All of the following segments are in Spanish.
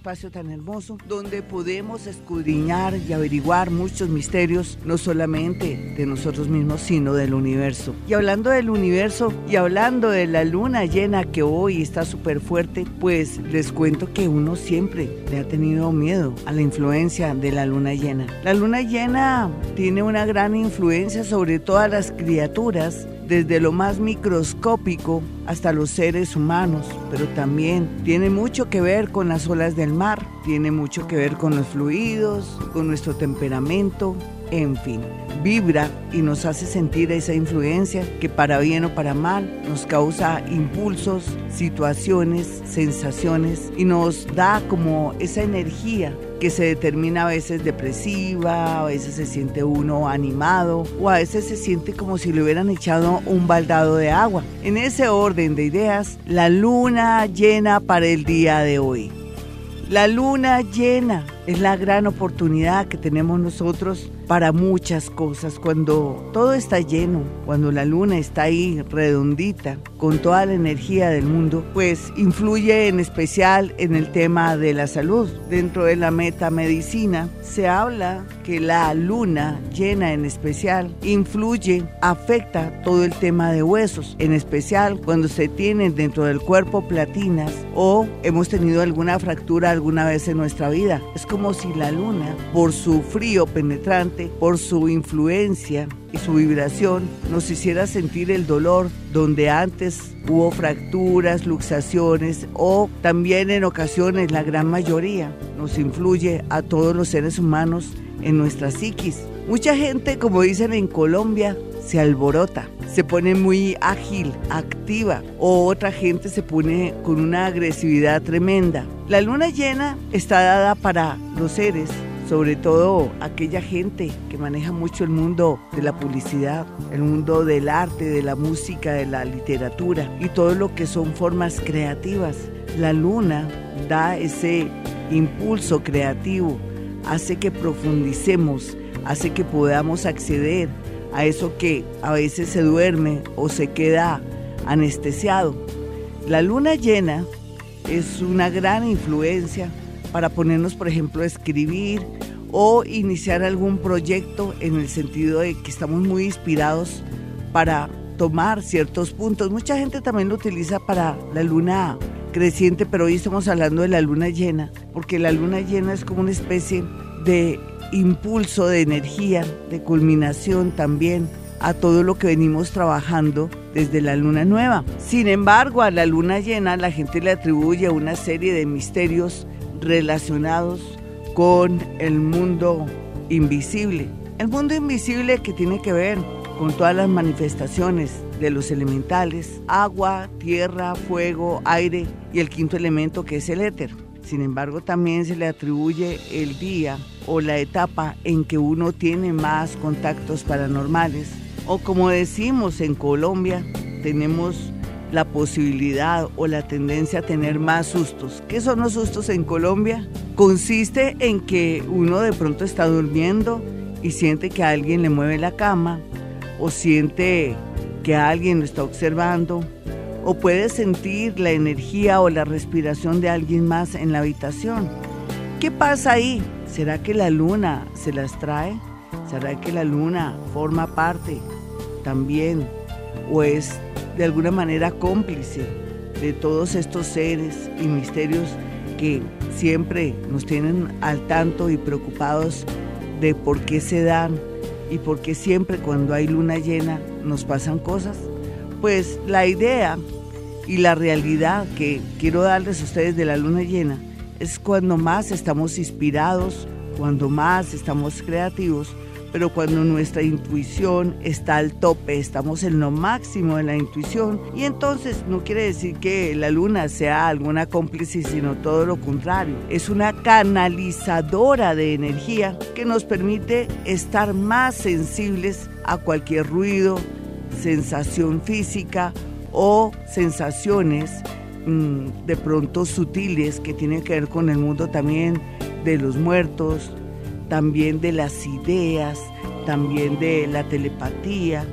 espacio tan hermoso donde podemos escudriñar y averiguar muchos misterios, no solamente de nosotros mismos, sino del universo. Y hablando del universo y hablando de la luna llena que hoy está súper fuerte, pues les cuento que uno siempre le ha tenido miedo a la influencia de la luna llena. La luna llena tiene una gran influencia sobre todas las criaturas desde lo más microscópico hasta los seres humanos, pero también tiene mucho que ver con las olas del mar, tiene mucho que ver con los fluidos, con nuestro temperamento, en fin, vibra y nos hace sentir esa influencia que para bien o para mal nos causa impulsos, situaciones, sensaciones y nos da como esa energía que se determina a veces depresiva, a veces se siente uno animado o a veces se siente como si le hubieran echado un baldado de agua. En ese orden de ideas, la luna llena para el día de hoy. La luna llena es la gran oportunidad que tenemos nosotros para muchas cosas. Cuando todo está lleno, cuando la luna está ahí redondita, con toda la energía del mundo, pues influye en especial en el tema de la salud. Dentro de la metamedicina se habla que la luna llena en especial influye, afecta todo el tema de huesos, en especial cuando se tienen dentro del cuerpo platinas o hemos tenido alguna fractura alguna vez en nuestra vida. Es como si la luna, por su frío penetrante, por su influencia y su vibración, nos hiciera sentir el dolor donde antes hubo fracturas, luxaciones o también en ocasiones, la gran mayoría, nos influye a todos los seres humanos en nuestra psiquis. Mucha gente, como dicen en Colombia, se alborota, se pone muy ágil, activa, o otra gente se pone con una agresividad tremenda. La luna llena está dada para los seres, sobre todo aquella gente que maneja mucho el mundo de la publicidad, el mundo del arte, de la música, de la literatura y todo lo que son formas creativas. La luna da ese impulso creativo, hace que profundicemos, hace que podamos acceder a eso que a veces se duerme o se queda anestesiado. La luna llena es una gran influencia para ponernos, por ejemplo, a escribir o iniciar algún proyecto en el sentido de que estamos muy inspirados para tomar ciertos puntos. Mucha gente también lo utiliza para la luna creciente, pero hoy estamos hablando de la luna llena, porque la luna llena es como una especie de impulso de energía, de culminación también a todo lo que venimos trabajando desde la luna nueva. Sin embargo, a la luna llena la gente le atribuye una serie de misterios relacionados con el mundo invisible. El mundo invisible que tiene que ver con todas las manifestaciones de los elementales, agua, tierra, fuego, aire y el quinto elemento que es el éter. Sin embargo, también se le atribuye el día o la etapa en que uno tiene más contactos paranormales. O como decimos en Colombia, tenemos la posibilidad o la tendencia a tener más sustos. ¿Qué son los sustos en Colombia? Consiste en que uno de pronto está durmiendo y siente que alguien le mueve la cama o siente que alguien lo está observando o puede sentir la energía o la respiración de alguien más en la habitación. ¿Qué pasa ahí? ¿Será que la luna se las trae? ¿Será que la luna forma parte también o es de alguna manera cómplice de todos estos seres y misterios que siempre nos tienen al tanto y preocupados de por qué se dan y por qué siempre cuando hay luna llena nos pasan cosas. Pues la idea y la realidad que quiero darles a ustedes de la luna llena es cuando más estamos inspirados, cuando más estamos creativos, pero cuando nuestra intuición está al tope, estamos en lo máximo de la intuición y entonces no quiere decir que la luna sea alguna cómplice, sino todo lo contrario. Es una canalizadora de energía que nos permite estar más sensibles a cualquier ruido, sensación física o sensaciones mm, de pronto sutiles que tienen que ver con el mundo también de los muertos, también de las ideas, también de la telepatía,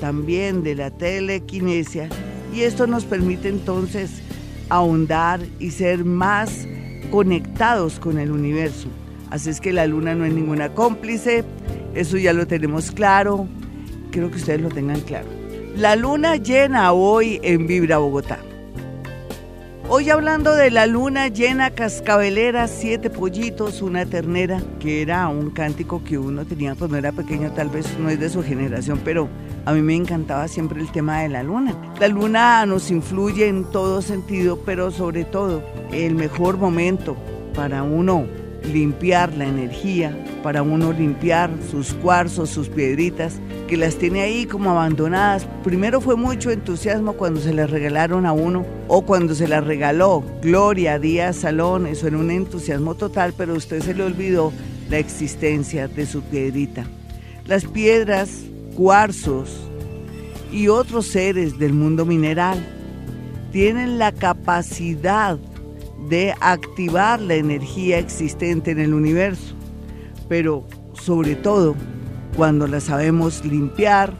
también de la telequinesia. Y esto nos permite entonces ahondar y ser más conectados con el universo. Así es que la luna no es ninguna cómplice, eso ya lo tenemos claro, creo que ustedes lo tengan claro. La luna llena hoy en Vibra Bogotá. Hoy hablando de la luna llena cascabelera, siete pollitos, una ternera, que era un cántico que uno tenía cuando era pequeño, tal vez no es de su generación, pero a mí me encantaba siempre el tema de la luna. La luna nos influye en todo sentido, pero sobre todo el mejor momento para uno limpiar la energía, para uno limpiar sus cuarzos, sus piedritas, las tiene ahí como abandonadas. Primero fue mucho entusiasmo cuando se las regalaron a uno o cuando se las regaló Gloria Díaz Salón, eso un entusiasmo total, pero usted se le olvidó la existencia de su piedrita. Las piedras, cuarzos y otros seres del mundo mineral tienen la capacidad de activar la energía existente en el universo, pero sobre todo cuando la sabemos limpiar,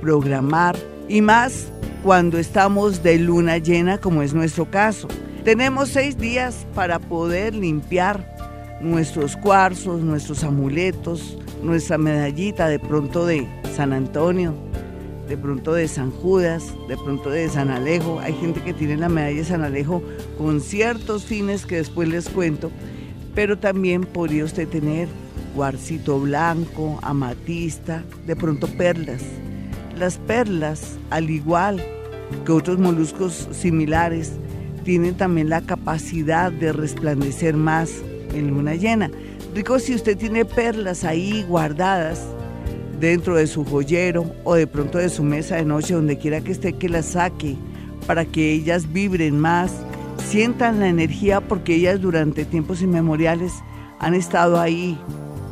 programar y más cuando estamos de luna llena como es nuestro caso. Tenemos seis días para poder limpiar nuestros cuarzos, nuestros amuletos, nuestra medallita de pronto de San Antonio, de pronto de San Judas, de pronto de San Alejo. Hay gente que tiene la medalla de San Alejo con ciertos fines que después les cuento, pero también podría usted tener cuarcito blanco, amatista, de pronto perlas. Las perlas, al igual que otros moluscos similares, tienen también la capacidad de resplandecer más en luna llena. Rico si usted tiene perlas ahí guardadas, dentro de su joyero o de pronto de su mesa de noche, donde quiera que esté, que las saque para que ellas vibren más, sientan la energía porque ellas durante tiempos inmemoriales han estado ahí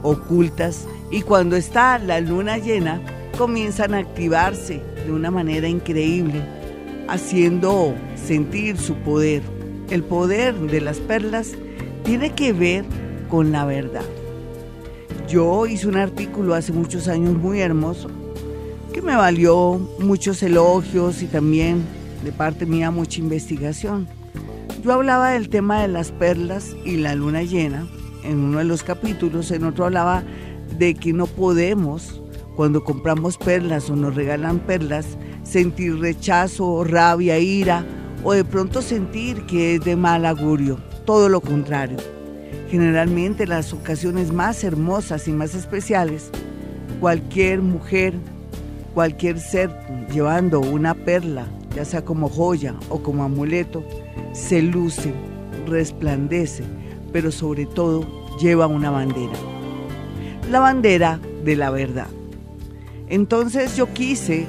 ocultas y cuando está la luna llena comienzan a activarse de una manera increíble, haciendo sentir su poder. El poder de las perlas tiene que ver con la verdad. Yo hice un artículo hace muchos años muy hermoso que me valió muchos elogios y también de parte mía mucha investigación. Yo hablaba del tema de las perlas y la luna llena en uno de los capítulos, en otro hablaba de que no podemos, cuando compramos perlas o nos regalan perlas, sentir rechazo, rabia, ira o de pronto sentir que es de mal augurio. Todo lo contrario generalmente las ocasiones más hermosas y más especiales, cualquier mujer, cualquier ser llevando una perla, ya sea como joya o como amuleto, se luce, resplandece, pero sobre todo lleva una bandera. La bandera de la verdad. Entonces yo quise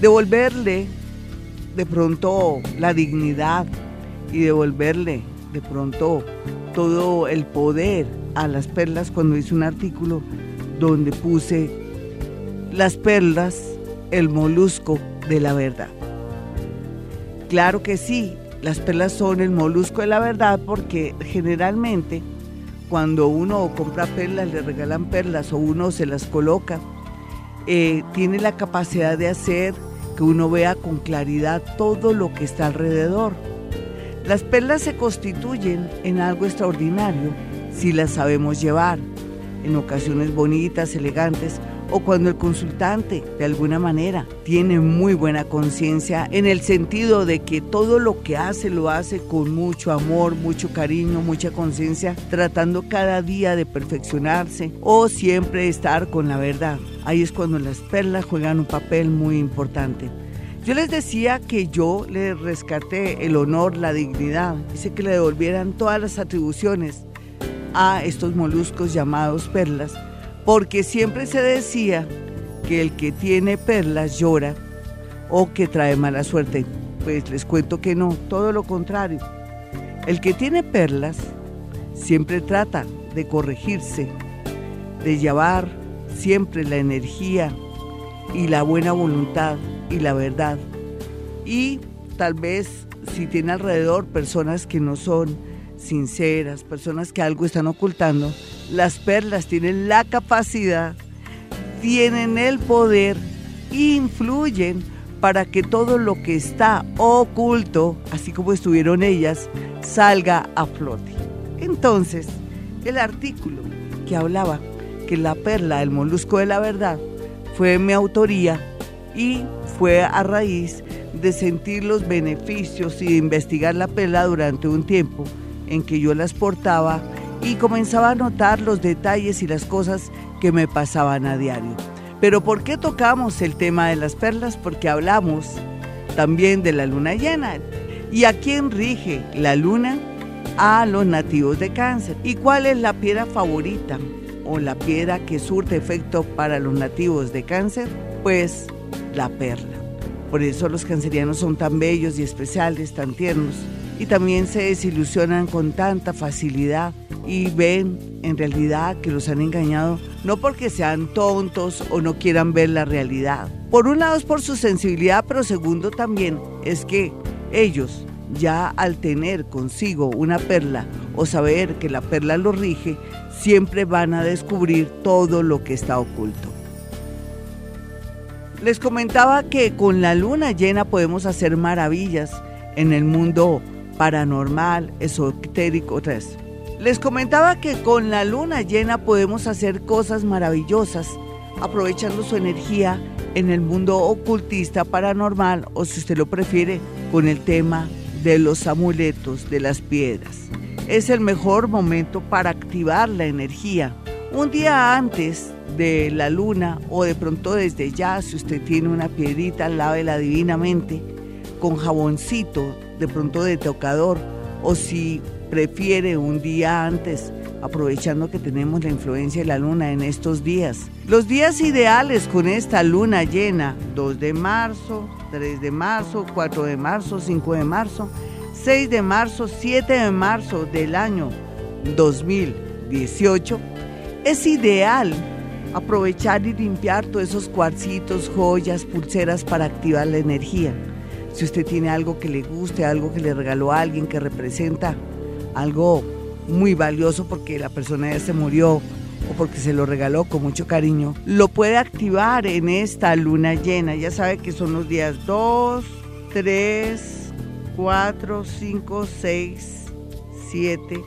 devolverle de pronto la dignidad y devolverle de pronto todo el poder a las perlas cuando hice un artículo donde puse las perlas, el molusco de la verdad. Claro que sí, las perlas son el molusco de la verdad porque generalmente cuando uno compra perlas, le regalan perlas o uno se las coloca, eh, tiene la capacidad de hacer que uno vea con claridad todo lo que está alrededor. Las perlas se constituyen en algo extraordinario si las sabemos llevar, en ocasiones bonitas, elegantes, o cuando el consultante de alguna manera tiene muy buena conciencia en el sentido de que todo lo que hace lo hace con mucho amor, mucho cariño, mucha conciencia, tratando cada día de perfeccionarse o siempre estar con la verdad. Ahí es cuando las perlas juegan un papel muy importante. Yo les decía que yo le rescaté el honor, la dignidad, hice que le devolvieran todas las atribuciones a estos moluscos llamados perlas, porque siempre se decía que el que tiene perlas llora o que trae mala suerte. Pues les cuento que no, todo lo contrario. El que tiene perlas siempre trata de corregirse, de llevar siempre la energía y la buena voluntad y la verdad. Y tal vez si tiene alrededor personas que no son sinceras, personas que algo están ocultando, las perlas tienen la capacidad, tienen el poder, influyen para que todo lo que está oculto, así como estuvieron ellas, salga a flote. Entonces, el artículo que hablaba que la perla, el molusco de la verdad, fue mi autoría y fue a raíz de sentir los beneficios y de investigar la perla durante un tiempo en que yo las portaba y comenzaba a notar los detalles y las cosas que me pasaban a diario. Pero ¿por qué tocamos el tema de las perlas? Porque hablamos también de la luna llena. ¿Y a quién rige la luna? A los nativos de cáncer. ¿Y cuál es la piedra favorita o la piedra que surte efecto para los nativos de cáncer? Pues la perla. Por eso los cancerianos son tan bellos y especiales, tan tiernos. Y también se desilusionan con tanta facilidad y ven en realidad que los han engañado no porque sean tontos o no quieran ver la realidad. Por un lado es por su sensibilidad, pero segundo también es que ellos ya al tener consigo una perla o saber que la perla lo rige, siempre van a descubrir todo lo que está oculto. Les comentaba que con la luna llena podemos hacer maravillas en el mundo paranormal, esotérico, otra Les comentaba que con la luna llena podemos hacer cosas maravillosas, aprovechando su energía en el mundo ocultista paranormal o si usted lo prefiere, con el tema de los amuletos, de las piedras. Es el mejor momento para activar la energía. Un día antes de la luna o de pronto desde ya, si usted tiene una piedrita, lávela divinamente con jaboncito, de pronto de tocador, o si prefiere un día antes, aprovechando que tenemos la influencia de la luna en estos días. Los días ideales con esta luna llena, 2 de marzo, 3 de marzo, 4 de marzo, 5 de marzo, 6 de marzo, 7 de marzo del año 2018, es ideal aprovechar y limpiar todos esos cuarcitos, joyas, pulseras para activar la energía. Si usted tiene algo que le guste, algo que le regaló a alguien que representa algo muy valioso porque la persona ya se murió o porque se lo regaló con mucho cariño, lo puede activar en esta luna llena. Ya sabe que son los días 2, 3, 4, 5, 6, 7,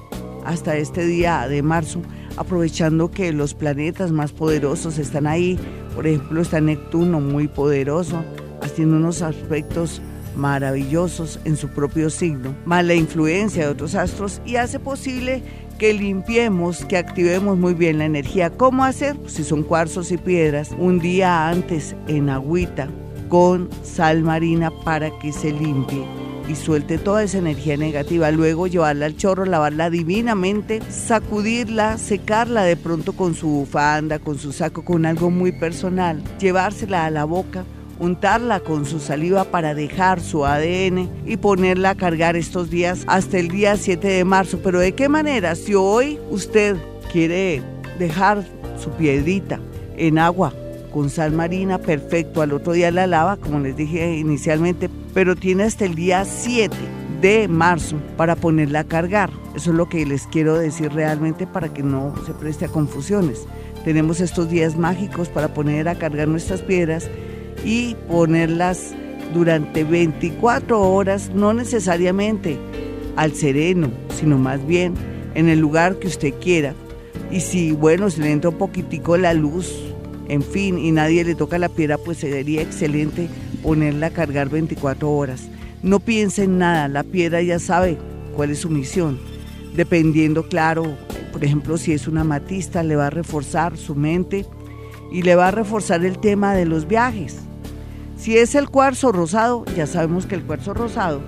hasta este día de marzo aprovechando que los planetas más poderosos están ahí. Por ejemplo, está Neptuno muy poderoso, haciendo unos aspectos maravillosos en su propio signo, más la influencia de otros astros y hace posible que limpiemos, que activemos muy bien la energía. ¿Cómo hacer? Pues si son cuarzos y piedras, un día antes en agüita con sal marina para que se limpie y suelte toda esa energía negativa. Luego llevarla al chorro, lavarla divinamente, sacudirla, secarla de pronto con su bufanda, con su saco, con algo muy personal, llevársela a la boca untarla con su saliva para dejar su ADN y ponerla a cargar estos días hasta el día 7 de marzo. Pero ¿de qué manera? Si hoy usted quiere dejar su piedrita en agua con sal marina, perfecto, al otro día la lava, como les dije inicialmente, pero tiene hasta el día 7 de marzo para ponerla a cargar. Eso es lo que les quiero decir realmente para que no se preste a confusiones. Tenemos estos días mágicos para poner a cargar nuestras piedras y ponerlas durante 24 horas, no necesariamente al sereno, sino más bien en el lugar que usted quiera. Y si, bueno, se le entra un poquitico la luz, en fin, y nadie le toca la piedra, pues sería excelente ponerla a cargar 24 horas. No piense en nada, la piedra ya sabe cuál es su misión. Dependiendo, claro, por ejemplo, si es una matista, le va a reforzar su mente y le va a reforzar el tema de los viajes. Si es el cuarzo rosado, ya sabemos que el cuarzo rosado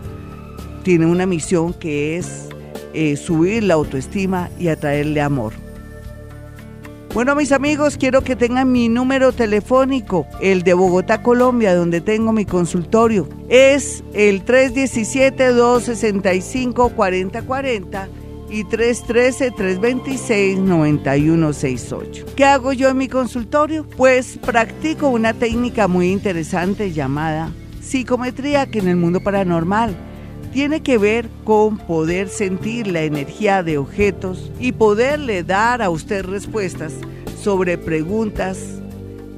tiene una misión que es eh, subir la autoestima y atraerle amor. Bueno, mis amigos, quiero que tengan mi número telefónico, el de Bogotá, Colombia, donde tengo mi consultorio. Es el 317-265-4040 y 313-326-9168. ¿Qué hago yo en mi consultorio? Pues practico una técnica muy interesante llamada psicometría que en el mundo paranormal tiene que ver con poder sentir la energía de objetos y poderle dar a usted respuestas sobre preguntas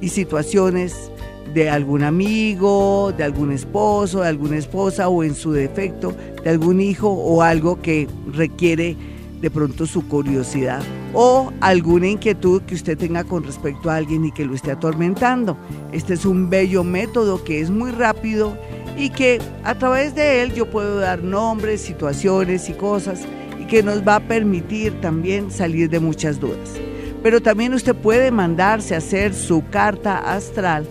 y situaciones de algún amigo, de algún esposo, de alguna esposa o en su defecto de algún hijo o algo que requiere de pronto su curiosidad o alguna inquietud que usted tenga con respecto a alguien y que lo esté atormentando. Este es un bello método que es muy rápido y que a través de él yo puedo dar nombres, situaciones y cosas y que nos va a permitir también salir de muchas dudas. Pero también usted puede mandarse a hacer su carta astral,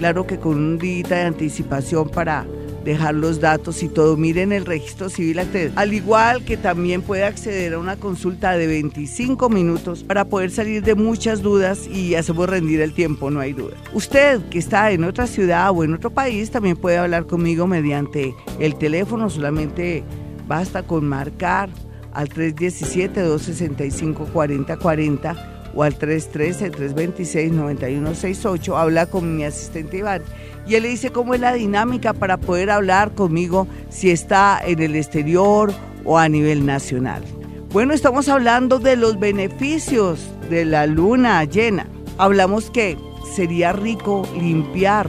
claro que con un día de anticipación para dejar los datos y todo. Miren el registro civil Al igual que también puede acceder a una consulta de 25 minutos para poder salir de muchas dudas y hacemos rendir el tiempo, no hay duda. Usted que está en otra ciudad o en otro país también puede hablar conmigo mediante el teléfono, solamente basta con marcar al 317-265-4040 o al 313-326-9168. Habla con mi asistente Iván y él le dice cómo es la dinámica para poder hablar conmigo si está en el exterior o a nivel nacional. Bueno, estamos hablando de los beneficios de la luna llena. Hablamos que sería rico limpiar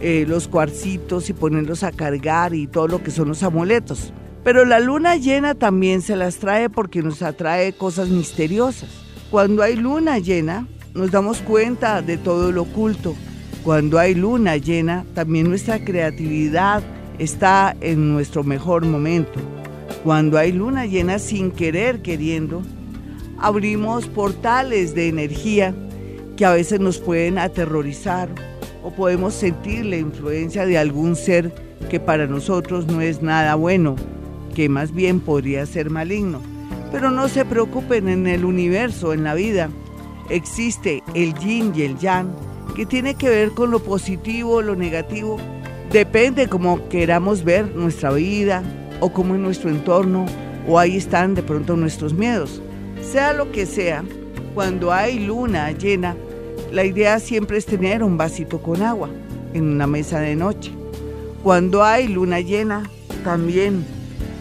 eh, los cuarcitos y ponerlos a cargar y todo lo que son los amuletos. Pero la luna llena también se las trae porque nos atrae cosas misteriosas. Cuando hay luna llena, nos damos cuenta de todo lo oculto. Cuando hay luna llena, también nuestra creatividad está en nuestro mejor momento. Cuando hay luna llena sin querer queriendo, abrimos portales de energía que a veces nos pueden aterrorizar o podemos sentir la influencia de algún ser que para nosotros no es nada bueno, que más bien podría ser maligno. Pero no se preocupen, en el universo, en la vida, existe el yin y el yang, que tiene que ver con lo positivo, lo negativo. Depende cómo queramos ver nuestra vida o cómo es nuestro entorno, o ahí están de pronto nuestros miedos. Sea lo que sea, cuando hay luna llena, la idea siempre es tener un vasito con agua en una mesa de noche. Cuando hay luna llena, también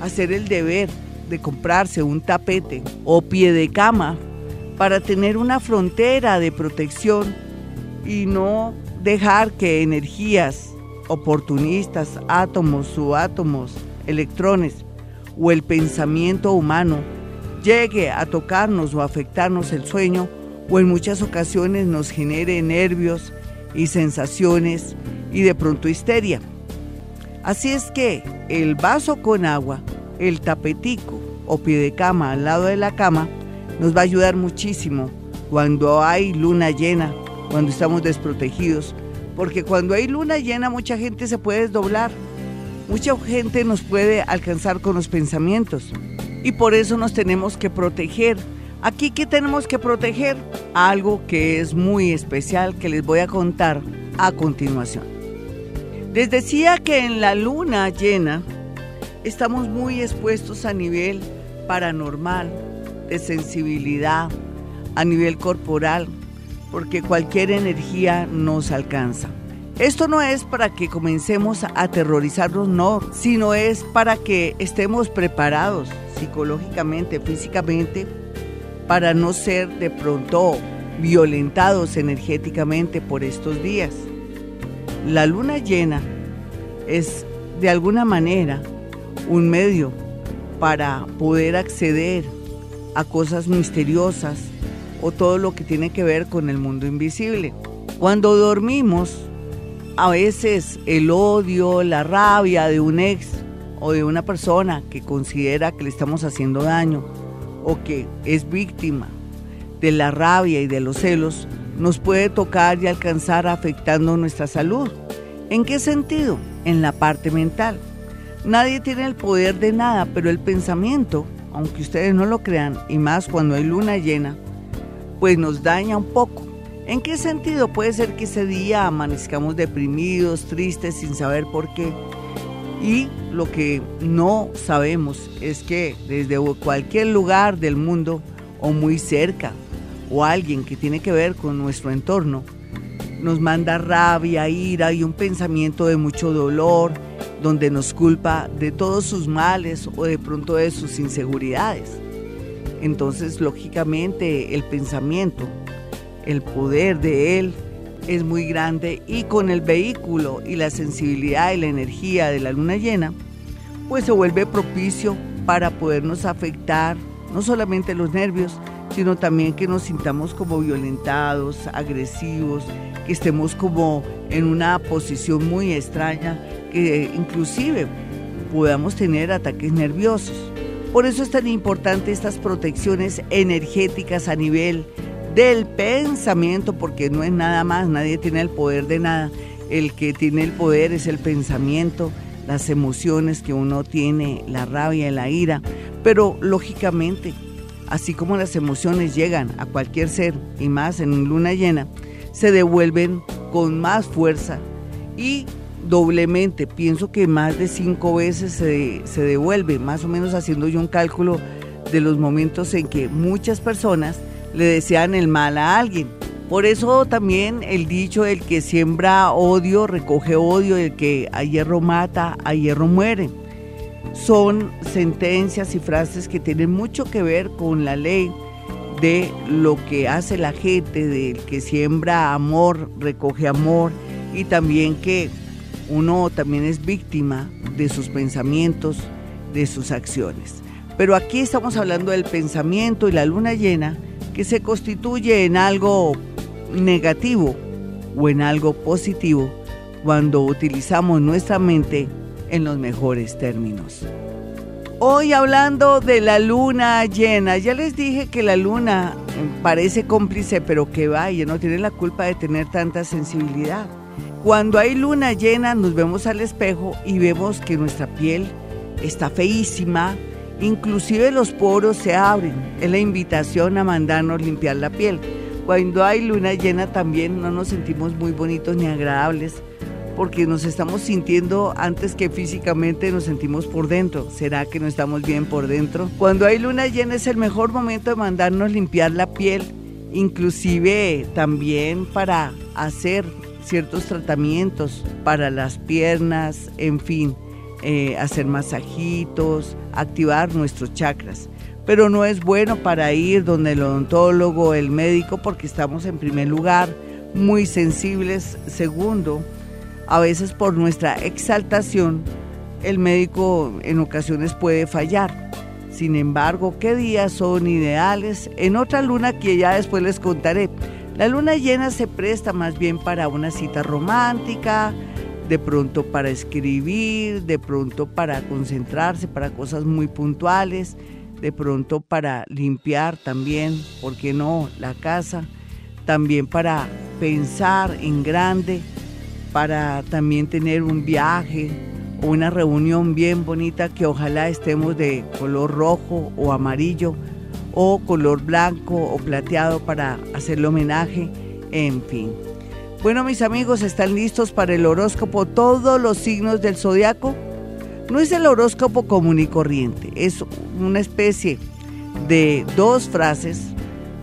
hacer el deber de comprarse un tapete o pie de cama para tener una frontera de protección y no dejar que energías oportunistas, átomos, subátomos, electrones o el pensamiento humano llegue a tocarnos o afectarnos el sueño o en muchas ocasiones nos genere nervios y sensaciones y de pronto histeria. Así es que el vaso con agua el tapetico o pie cama al lado de la cama nos va a ayudar muchísimo cuando hay luna llena, cuando estamos desprotegidos, porque cuando hay luna llena mucha gente se puede desdoblar, mucha gente nos puede alcanzar con los pensamientos y por eso nos tenemos que proteger. Aquí, ¿qué tenemos que proteger? Algo que es muy especial que les voy a contar a continuación. Les decía que en la luna llena, estamos muy expuestos a nivel paranormal, de sensibilidad, a nivel corporal, porque cualquier energía nos alcanza. Esto no es para que comencemos a aterrorizarnos, no, sino es para que estemos preparados psicológicamente, físicamente, para no ser de pronto violentados energéticamente por estos días. La luna llena es de alguna manera un medio para poder acceder a cosas misteriosas o todo lo que tiene que ver con el mundo invisible. Cuando dormimos, a veces el odio, la rabia de un ex o de una persona que considera que le estamos haciendo daño o que es víctima de la rabia y de los celos, nos puede tocar y alcanzar afectando nuestra salud. ¿En qué sentido? En la parte mental. Nadie tiene el poder de nada, pero el pensamiento, aunque ustedes no lo crean, y más cuando hay luna llena, pues nos daña un poco. ¿En qué sentido? Puede ser que ese día amanezcamos deprimidos, tristes, sin saber por qué. Y lo que no sabemos es que desde cualquier lugar del mundo o muy cerca o alguien que tiene que ver con nuestro entorno nos manda rabia, ira y un pensamiento de mucho dolor, donde nos culpa de todos sus males o de pronto de sus inseguridades. Entonces, lógicamente, el pensamiento el poder de Él es muy grande y con el vehículo y la sensibilidad y la energía de la luna llena, pues se vuelve propicio para podernos afectar no solamente los nervios, sino también que nos sintamos como violentados, agresivos, que estemos como en una posición muy extraña, que inclusive podamos tener ataques nerviosos. Por eso es tan importante estas protecciones energéticas a nivel del pensamiento, porque no es nada más, nadie tiene el poder de nada. El que tiene el poder es el pensamiento, las emociones que uno tiene, la rabia la ira. Pero lógicamente, así como las emociones llegan a cualquier ser, y más en luna llena, se devuelven con más fuerza y doblemente. Pienso que más de cinco veces se, se devuelve, más o menos haciendo yo un cálculo de los momentos en que muchas personas le desean el mal a alguien. Por eso también el dicho, el que siembra odio, recoge odio, el que a hierro mata, a hierro muere. Son sentencias y frases que tienen mucho que ver con la ley de lo que hace la gente, del que siembra amor, recoge amor y también que uno también es víctima de sus pensamientos, de sus acciones. Pero aquí estamos hablando del pensamiento y la luna llena que se constituye en algo negativo o en algo positivo cuando utilizamos nuestra mente en los mejores términos. Hoy hablando de la luna llena, ya les dije que la luna parece cómplice, pero que vaya, no tiene la culpa de tener tanta sensibilidad. Cuando hay luna llena nos vemos al espejo y vemos que nuestra piel está feísima, Inclusive los poros se abren. Es la invitación a mandarnos limpiar la piel. Cuando hay luna llena también no nos sentimos muy bonitos ni agradables porque nos estamos sintiendo antes que físicamente nos sentimos por dentro. ¿Será que no estamos bien por dentro? Cuando hay luna llena es el mejor momento de mandarnos limpiar la piel, inclusive también para hacer ciertos tratamientos para las piernas, en fin eh, hacer masajitos, activar nuestros chakras. Pero no es bueno para ir donde el odontólogo, el médico, porque estamos en primer lugar muy sensibles. Segundo, a veces por nuestra exaltación, el médico en ocasiones puede fallar. Sin embargo, ¿qué días son ideales? En otra luna que ya después les contaré. La luna llena se presta más bien para una cita romántica, de pronto para escribir, de pronto para concentrarse, para cosas muy puntuales, de pronto para limpiar también, ¿por qué no?, la casa, también para pensar en grande, para también tener un viaje o una reunión bien bonita que ojalá estemos de color rojo o amarillo o color blanco o plateado para hacerle homenaje, en fin. Bueno, mis amigos, ¿están listos para el horóscopo? Todos los signos del zodiaco. No es el horóscopo común y corriente, es una especie de dos frases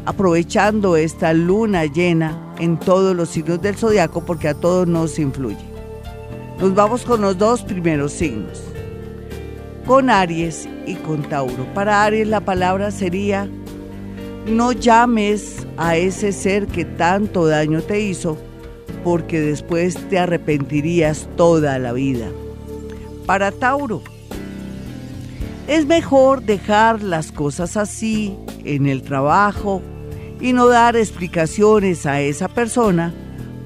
aprovechando esta luna llena en todos los signos del zodiaco porque a todos nos influye. Nos vamos con los dos primeros signos, con Aries y con Tauro. Para Aries la palabra sería, no llames a ese ser que tanto daño te hizo porque después te arrepentirías toda la vida. Para Tauro, es mejor dejar las cosas así en el trabajo y no dar explicaciones a esa persona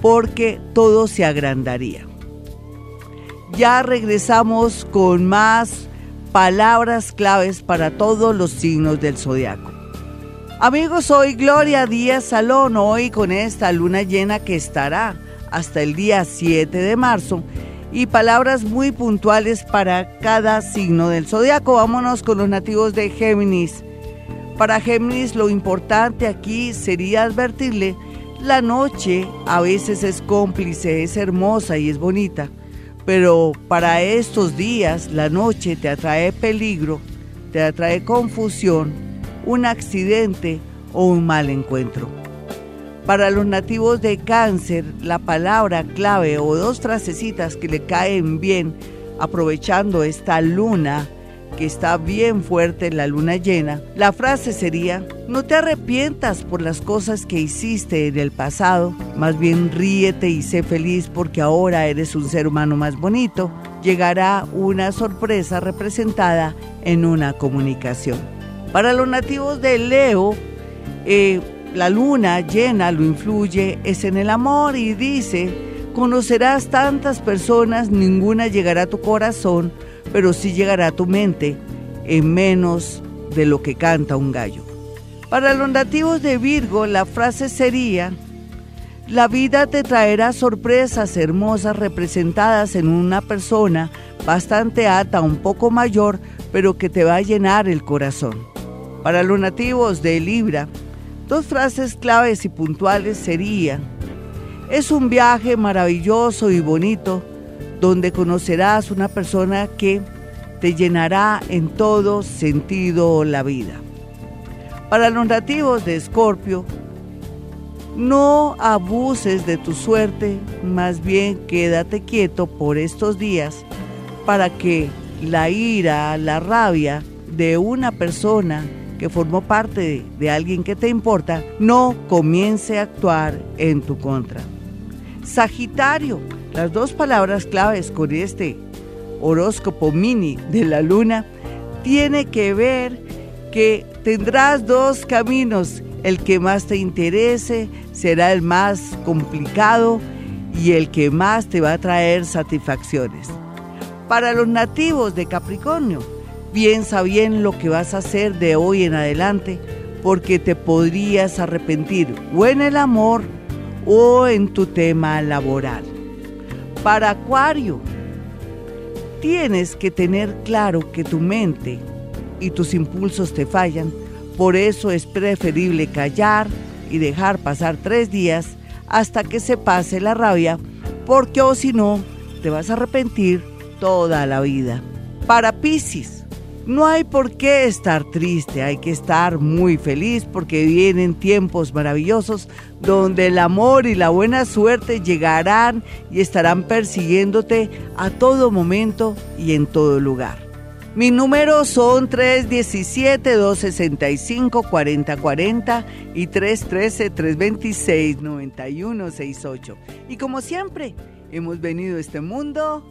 porque todo se agrandaría. Ya regresamos con más palabras claves para todos los signos del zodiaco. Amigos, soy Gloria Díaz Salón, hoy con esta luna llena que estará hasta el día 7 de marzo y palabras muy puntuales para cada signo del zodiaco. Vámonos con los nativos de Géminis. Para Géminis lo importante aquí sería advertirle, la noche a veces es cómplice, es hermosa y es bonita, pero para estos días la noche te atrae peligro, te atrae confusión, un accidente o un mal encuentro. Para los nativos de cáncer, la palabra clave o dos frasecitas que le caen bien aprovechando esta luna que está bien fuerte, la luna llena, la frase sería, no te arrepientas por las cosas que hiciste en el pasado, más bien ríete y sé feliz porque ahora eres un ser humano más bonito, llegará una sorpresa representada en una comunicación. Para los nativos de Leo, eh, la luna llena lo influye es en el amor y dice, conocerás tantas personas, ninguna llegará a tu corazón, pero sí llegará a tu mente en menos de lo que canta un gallo. Para los nativos de Virgo, la frase sería, la vida te traerá sorpresas hermosas representadas en una persona bastante alta, un poco mayor, pero que te va a llenar el corazón. Para los nativos de Libra, dos frases claves y puntuales serían, es un viaje maravilloso y bonito donde conocerás una persona que te llenará en todo sentido la vida. Para los nativos de Escorpio, no abuses de tu suerte, más bien quédate quieto por estos días para que la ira, la rabia de una persona que formó parte de, alguien que te importa no comience a actuar en tu contra. Sagitario, las dos palabras claves con este horóscopo mini de la luna tiene que ver que tendrás dos caminos. El que más te interese será el más complicado y el que más te va a traer satisfacciones. Para los nativos de Capricornio, piensa bien lo que vas a hacer de hoy en adelante porque te podrías arrepentir o en el amor o en tu tema laboral. Para Acuario, tienes que tener claro que tu mente y tus impulsos te fallan, por eso es preferible callar y dejar pasar tres días hasta que se pase la rabia, porque o si no, te vas a arrepentir toda la vida. Para Pisces, no hay por qué estar triste, hay que estar muy feliz porque vienen tiempos maravillosos donde el amor y la buena suerte llegarán y estarán persiguiéndote a todo momento y en todo lugar. Mis números son 317-265-4040 y 313-326-9168. Y como siempre, hemos venido a este mundo